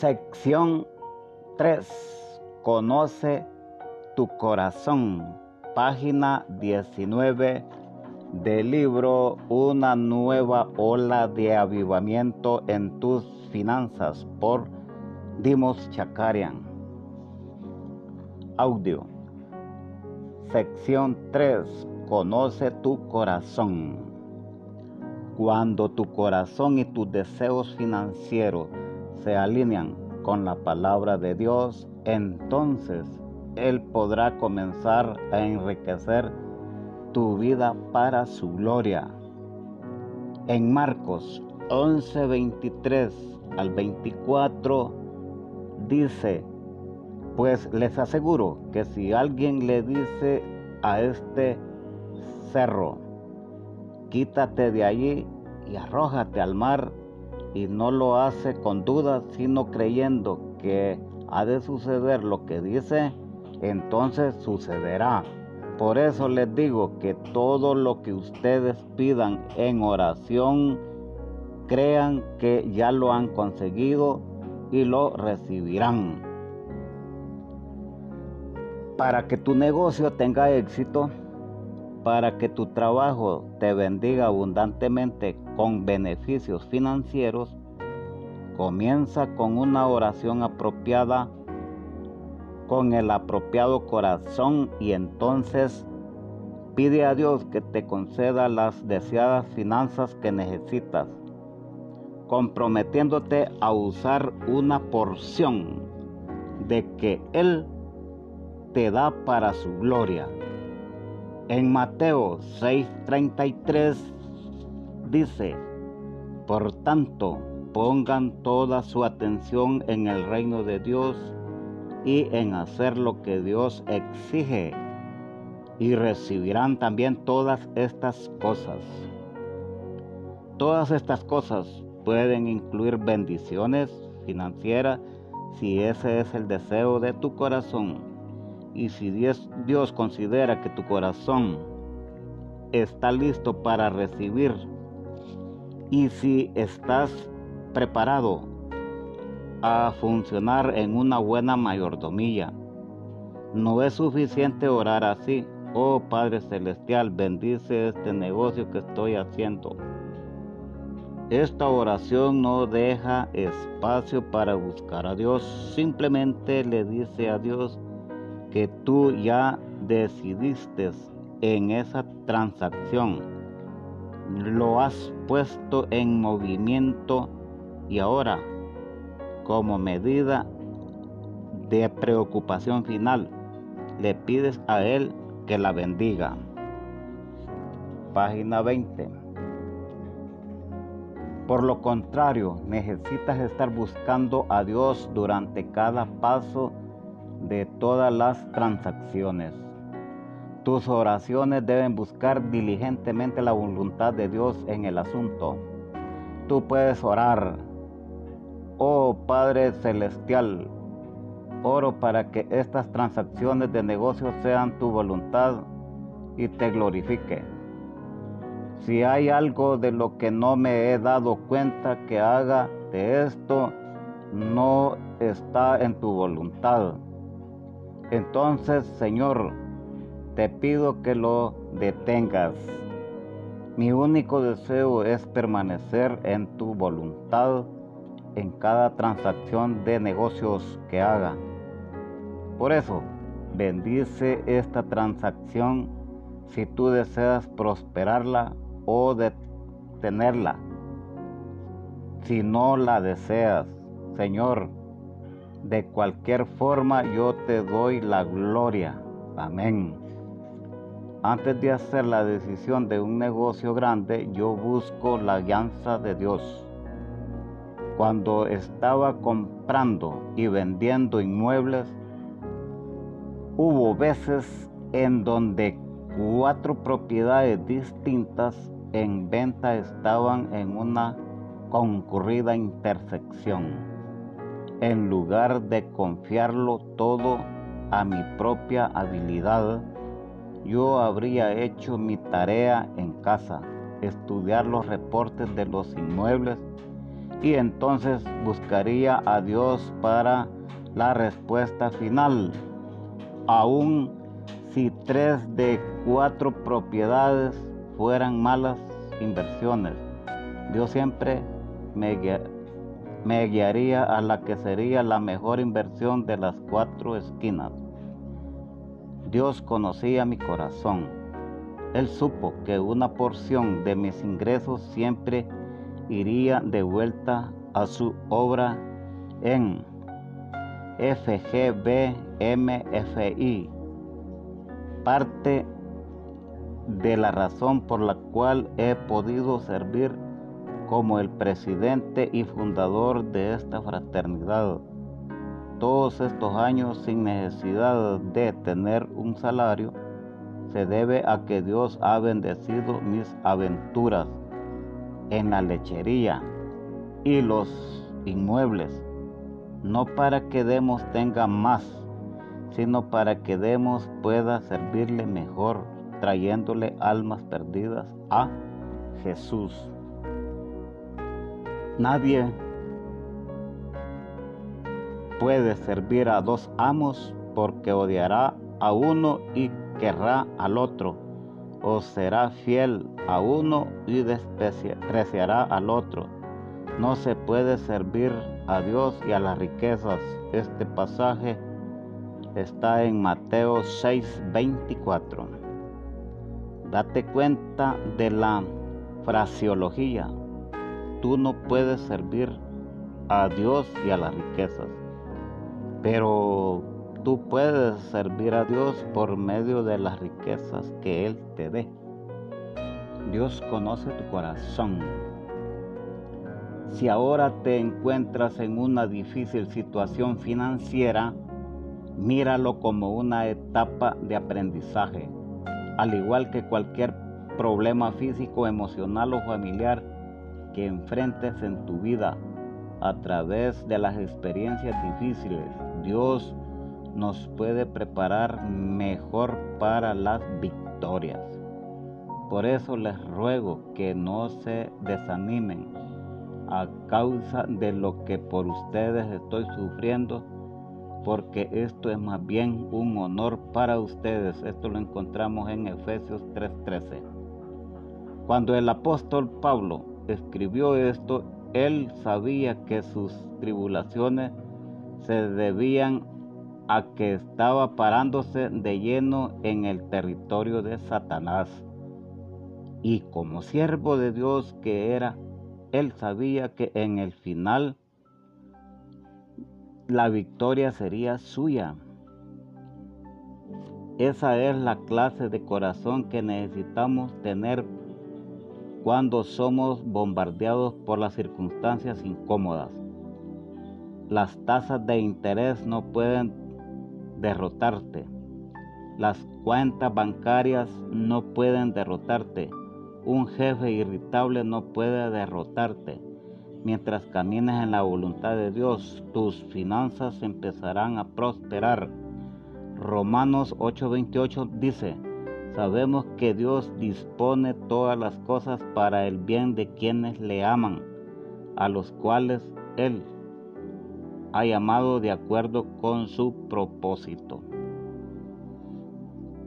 Sección 3. Conoce tu corazón. Página 19 del libro Una nueva ola de avivamiento en tus finanzas por Dimos Chakarian. Audio. Sección 3. Conoce tu corazón. Cuando tu corazón y tus deseos financieros se alinean con la palabra de Dios, entonces Él podrá comenzar a enriquecer tu vida para su gloria. En Marcos 11, 23 al 24 dice, pues les aseguro que si alguien le dice a este cerro, quítate de allí y arrójate al mar, y no lo hace con dudas, sino creyendo que ha de suceder lo que dice, entonces sucederá. Por eso les digo que todo lo que ustedes pidan en oración, crean que ya lo han conseguido y lo recibirán. Para que tu negocio tenga éxito, para que tu trabajo te bendiga abundantemente con beneficios financieros, comienza con una oración apropiada, con el apropiado corazón y entonces pide a Dios que te conceda las deseadas finanzas que necesitas, comprometiéndote a usar una porción de que Él te da para su gloria. En Mateo 6:33 dice, por tanto, pongan toda su atención en el reino de Dios y en hacer lo que Dios exige y recibirán también todas estas cosas. Todas estas cosas pueden incluir bendiciones financieras si ese es el deseo de tu corazón y si Dios, Dios considera que tu corazón está listo para recibir y si estás preparado a funcionar en una buena mayordomía, no es suficiente orar así. Oh Padre Celestial, bendice este negocio que estoy haciendo. Esta oración no deja espacio para buscar a Dios. Simplemente le dice a Dios, que tú ya decidiste en esa transacción. Lo has puesto en movimiento y ahora, como medida de preocupación final, le pides a Él que la bendiga. Página 20. Por lo contrario, necesitas estar buscando a Dios durante cada paso de todas las transacciones. Tus oraciones deben buscar diligentemente la voluntad de Dios en el asunto. Tú puedes orar, oh Padre Celestial, oro para que estas transacciones de negocios sean tu voluntad y te glorifique. Si hay algo de lo que no me he dado cuenta que haga de esto, no está en tu voluntad. Entonces, Señor, te pido que lo detengas. Mi único deseo es permanecer en tu voluntad en cada transacción de negocios que haga. Por eso, bendice esta transacción si tú deseas prosperarla o detenerla. Si no la deseas, Señor, de cualquier forma yo te doy la gloria. Amén. Antes de hacer la decisión de un negocio grande, yo busco la alianza de Dios. Cuando estaba comprando y vendiendo inmuebles, hubo veces en donde cuatro propiedades distintas en venta estaban en una concurrida intersección en lugar de confiarlo todo a mi propia habilidad, yo habría hecho mi tarea en casa, estudiar los reportes de los inmuebles y entonces buscaría a Dios para la respuesta final. Aún si tres de cuatro propiedades fueran malas inversiones, Dios siempre me, me guiaría a la que sería la mejor inversión de las cuatro esquinas. Dios conocía mi corazón. Él supo que una porción de mis ingresos siempre iría de vuelta a su obra en FGBMFI. Parte de la razón por la cual he podido servir como el presidente y fundador de esta fraternidad. Todos estos años sin necesidad de tener un salario se debe a que Dios ha bendecido mis aventuras en la lechería y los inmuebles, no para que Demos tenga más, sino para que Demos pueda servirle mejor, trayéndole almas perdidas a Jesús. Nadie puede servir a dos amos porque odiará a uno y querrá al otro o será fiel a uno y despreciará al otro. No se puede servir a Dios y a las riquezas. Este pasaje está en Mateo 6:24. Date cuenta de la fraseología. Tú no puedes servir a Dios y a las riquezas, pero tú puedes servir a Dios por medio de las riquezas que Él te dé. Dios conoce tu corazón. Si ahora te encuentras en una difícil situación financiera, míralo como una etapa de aprendizaje, al igual que cualquier problema físico, emocional o familiar que enfrentes en tu vida a través de las experiencias difíciles. Dios nos puede preparar mejor para las victorias. Por eso les ruego que no se desanimen a causa de lo que por ustedes estoy sufriendo, porque esto es más bien un honor para ustedes. Esto lo encontramos en Efesios 3:13. Cuando el apóstol Pablo escribió esto, él sabía que sus tribulaciones se debían a que estaba parándose de lleno en el territorio de Satanás. Y como siervo de Dios que era, él sabía que en el final la victoria sería suya. Esa es la clase de corazón que necesitamos tener cuando somos bombardeados por las circunstancias incómodas. Las tasas de interés no pueden derrotarte. Las cuentas bancarias no pueden derrotarte. Un jefe irritable no puede derrotarte. Mientras camines en la voluntad de Dios, tus finanzas empezarán a prosperar. Romanos 8:28 dice, sabemos que Dios dispone todas las cosas para el bien de quienes le aman, a los cuales Él ha llamado de acuerdo con su propósito.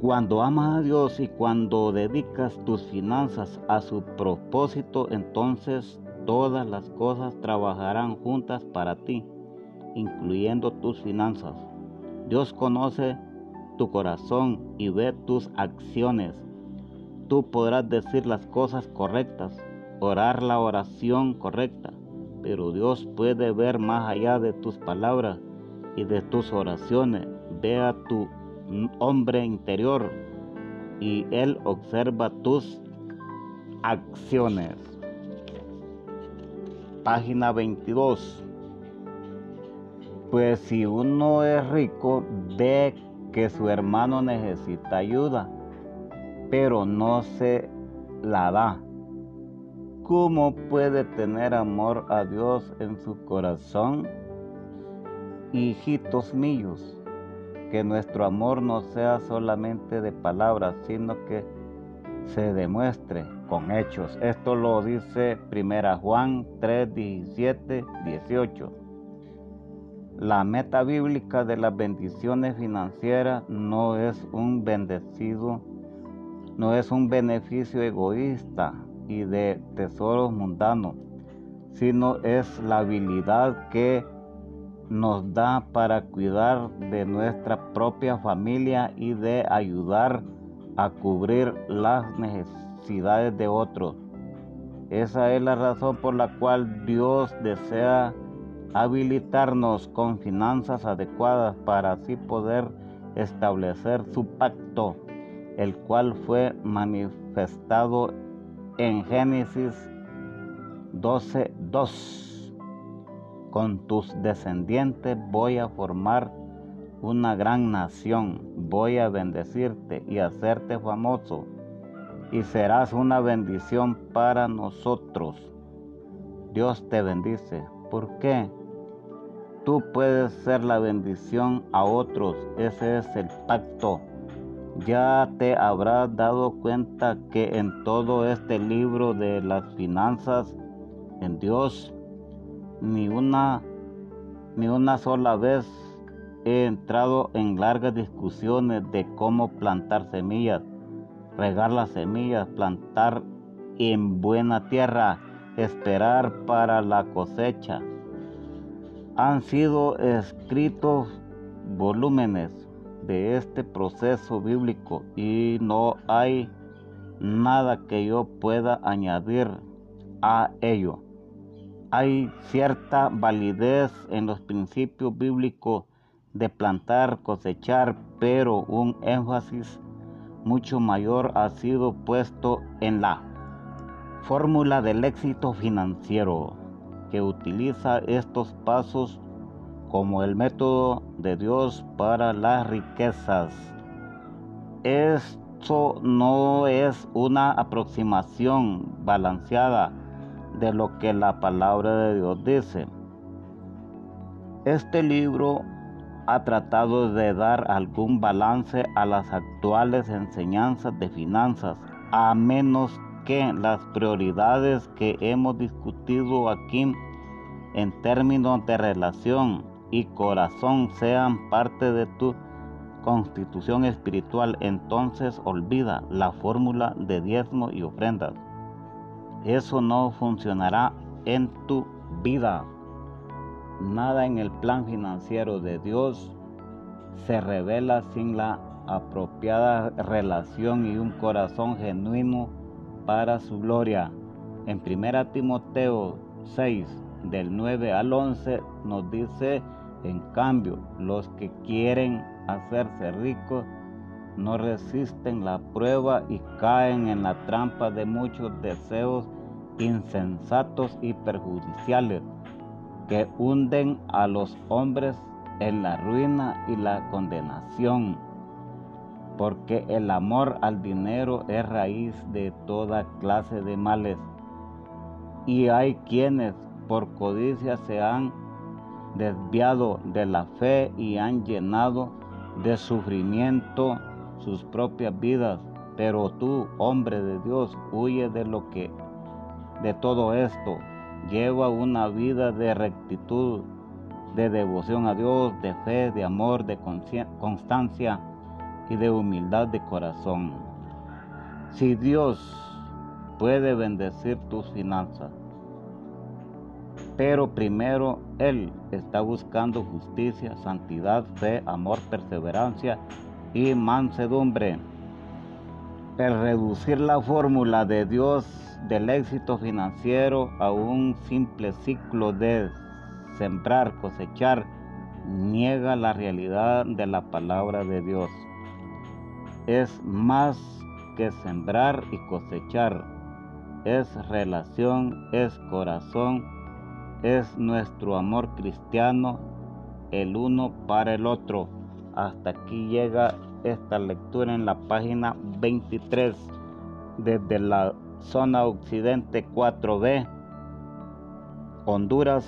Cuando amas a Dios y cuando dedicas tus finanzas a su propósito, entonces todas las cosas trabajarán juntas para ti, incluyendo tus finanzas. Dios conoce tu corazón y ve tus acciones. Tú podrás decir las cosas correctas, orar la oración correcta, pero Dios puede ver más allá de tus palabras y de tus oraciones. Ve a tu hombre interior y Él observa tus acciones. Página 22. Pues si uno es rico, ve que su hermano necesita ayuda, pero no se la da ¿Cómo puede tener amor a Dios en su corazón? Hijitos míos, que nuestro amor no sea solamente de palabras, sino que se demuestre con hechos. Esto lo dice 1 Juan 3, 17, 18. La meta bíblica de las bendiciones financieras no es un bendecido, no es un beneficio egoísta y de tesoros mundanos, sino es la habilidad que nos da para cuidar de nuestra propia familia y de ayudar a cubrir las necesidades de otros. Esa es la razón por la cual Dios desea habilitarnos con finanzas adecuadas para así poder establecer su pacto, el cual fue manifestado en Génesis 12:2. Con tus descendientes voy a formar una gran nación, voy a bendecirte y hacerte famoso, y serás una bendición para nosotros. Dios te bendice. ¿Por qué? Tú puedes ser la bendición a otros. Ese es el pacto. Ya te habrás dado cuenta que en todo este libro de las finanzas, en Dios, ni una, ni una sola vez he entrado en largas discusiones de cómo plantar semillas, regar las semillas, plantar en buena tierra, esperar para la cosecha. Han sido escritos volúmenes de este proceso bíblico y no hay nada que yo pueda añadir a ello. Hay cierta validez en los principios bíblicos de plantar, cosechar, pero un énfasis mucho mayor ha sido puesto en la fórmula del éxito financiero, que utiliza estos pasos como el método de Dios para las riquezas. Esto no es una aproximación balanceada de lo que la palabra de Dios dice. Este libro ha tratado de dar algún balance a las actuales enseñanzas de finanzas, a menos que las prioridades que hemos discutido aquí en términos de relación y corazón sean parte de tu constitución espiritual, entonces olvida la fórmula de diezmo y ofrendas. Eso no funcionará en tu vida. Nada en el plan financiero de Dios se revela sin la apropiada relación y un corazón genuino para su gloria. En 1 Timoteo 6, del 9 al 11, nos dice, en cambio, los que quieren hacerse ricos no resisten la prueba y caen en la trampa de muchos deseos insensatos y perjudiciales que hunden a los hombres en la ruina y la condenación, porque el amor al dinero es raíz de toda clase de males. Y hay quienes por codicia se han desviado de la fe y han llenado de sufrimiento sus propias vidas. Pero tú, hombre de Dios, huye de lo que de todo esto. Lleva una vida de rectitud, de devoción a Dios, de fe, de amor, de constancia y de humildad de corazón. Si Dios puede bendecir tus finanzas, pero primero Él está buscando justicia, santidad, fe, amor, perseverancia y mansedumbre. El reducir la fórmula de Dios del éxito financiero a un simple ciclo de sembrar, cosechar, niega la realidad de la palabra de Dios. Es más que sembrar y cosechar. Es relación, es corazón, es nuestro amor cristiano el uno para el otro. Hasta aquí llega esta lectura en la página 23 desde la zona occidente 4B, Honduras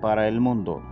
para el mundo.